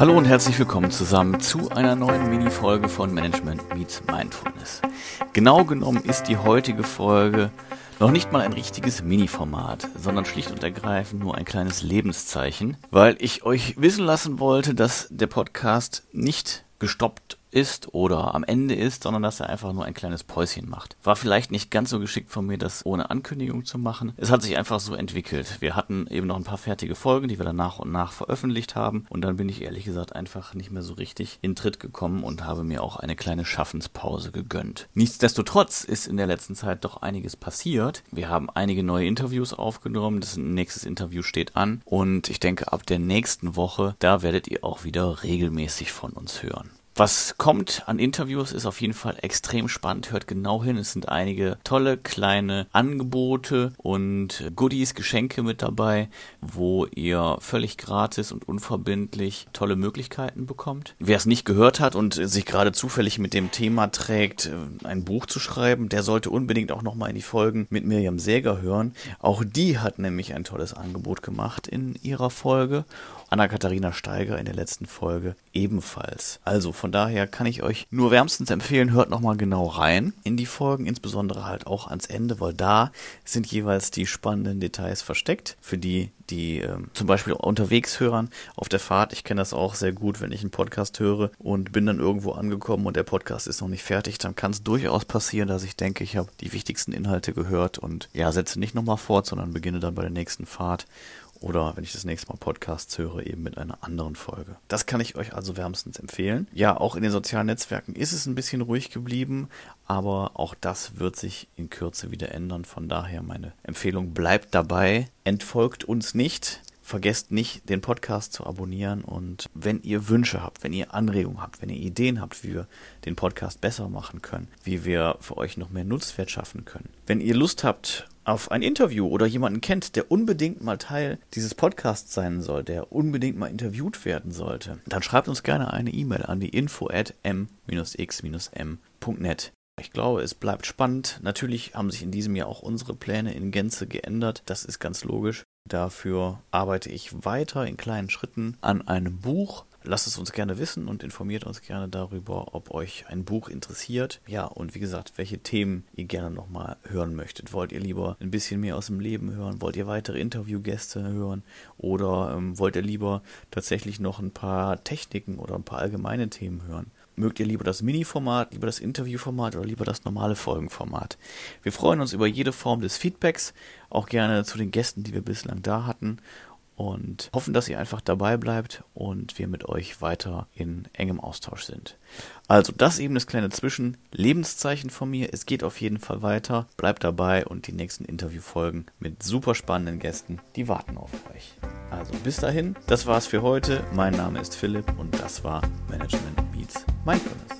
Hallo und herzlich willkommen zusammen zu einer neuen Mini-Folge von Management Meets Mindfulness. Genau genommen ist die heutige Folge noch nicht mal ein richtiges Mini-Format, sondern schlicht und ergreifend nur ein kleines Lebenszeichen, weil ich euch wissen lassen wollte, dass der Podcast nicht gestoppt ist oder am Ende ist, sondern dass er einfach nur ein kleines Päuschen macht. War vielleicht nicht ganz so geschickt von mir, das ohne Ankündigung zu machen. Es hat sich einfach so entwickelt. Wir hatten eben noch ein paar fertige Folgen, die wir dann nach und nach veröffentlicht haben und dann bin ich ehrlich gesagt einfach nicht mehr so richtig in Tritt gekommen und habe mir auch eine kleine Schaffenspause gegönnt. Nichtsdestotrotz ist in der letzten Zeit doch einiges passiert. Wir haben einige neue Interviews aufgenommen. Das nächste Interview steht an und ich denke ab der nächsten Woche, da werdet ihr auch wieder regelmäßig von uns hören. Was kommt an Interviews ist auf jeden Fall extrem spannend. Hört genau hin. Es sind einige tolle kleine Angebote und Goodies, Geschenke mit dabei, wo ihr völlig gratis und unverbindlich tolle Möglichkeiten bekommt. Wer es nicht gehört hat und sich gerade zufällig mit dem Thema trägt, ein Buch zu schreiben, der sollte unbedingt auch nochmal in die Folgen mit Miriam Säger hören. Auch die hat nämlich ein tolles Angebot gemacht in ihrer Folge Anna-Katharina Steiger in der letzten Folge ebenfalls. Also von daher kann ich euch nur wärmstens empfehlen, hört nochmal genau rein in die Folgen, insbesondere halt auch ans Ende, weil da sind jeweils die spannenden Details versteckt, für die, die äh, zum Beispiel unterwegs hören auf der Fahrt. Ich kenne das auch sehr gut, wenn ich einen Podcast höre und bin dann irgendwo angekommen und der Podcast ist noch nicht fertig, dann kann es durchaus passieren, dass ich denke, ich habe die wichtigsten Inhalte gehört und ja, setze nicht nochmal fort, sondern beginne dann bei der nächsten Fahrt oder wenn ich das nächste Mal Podcasts höre, eben mit einer anderen Folge. Das kann ich euch also wärmstens empfehlen. Ja, auch in den sozialen Netzwerken ist es ein bisschen ruhig geblieben, aber auch das wird sich in Kürze wieder ändern. Von daher meine Empfehlung bleibt dabei, entfolgt uns nicht. Vergesst nicht, den Podcast zu abonnieren und wenn ihr Wünsche habt, wenn ihr Anregungen habt, wenn ihr Ideen habt, wie wir den Podcast besser machen können, wie wir für euch noch mehr Nutzwert schaffen können. Wenn ihr Lust habt auf ein Interview oder jemanden kennt, der unbedingt mal Teil dieses Podcasts sein soll, der unbedingt mal interviewt werden sollte, dann schreibt uns gerne eine E-Mail an die info at m-x-m.net. Ich glaube, es bleibt spannend. Natürlich haben sich in diesem Jahr auch unsere Pläne in Gänze geändert. Das ist ganz logisch. Dafür arbeite ich weiter in kleinen Schritten an einem Buch. Lasst es uns gerne wissen und informiert uns gerne darüber, ob euch ein Buch interessiert. Ja, und wie gesagt, welche Themen ihr gerne nochmal hören möchtet. Wollt ihr lieber ein bisschen mehr aus dem Leben hören? Wollt ihr weitere Interviewgäste hören? Oder ähm, wollt ihr lieber tatsächlich noch ein paar Techniken oder ein paar allgemeine Themen hören? Mögt ihr lieber das Mini-Format, lieber das Interviewformat oder lieber das normale Folgenformat? Wir freuen uns über jede Form des Feedbacks, auch gerne zu den Gästen, die wir bislang da hatten und hoffen, dass ihr einfach dabei bleibt und wir mit euch weiter in engem Austausch sind. Also das eben das kleine Zwischen-Lebenszeichen von mir. Es geht auf jeden Fall weiter. Bleibt dabei und die nächsten Interviewfolgen mit super spannenden Gästen, die warten auf euch. Also bis dahin, das war's für heute. Mein Name ist Philipp und das war Management mindfulness.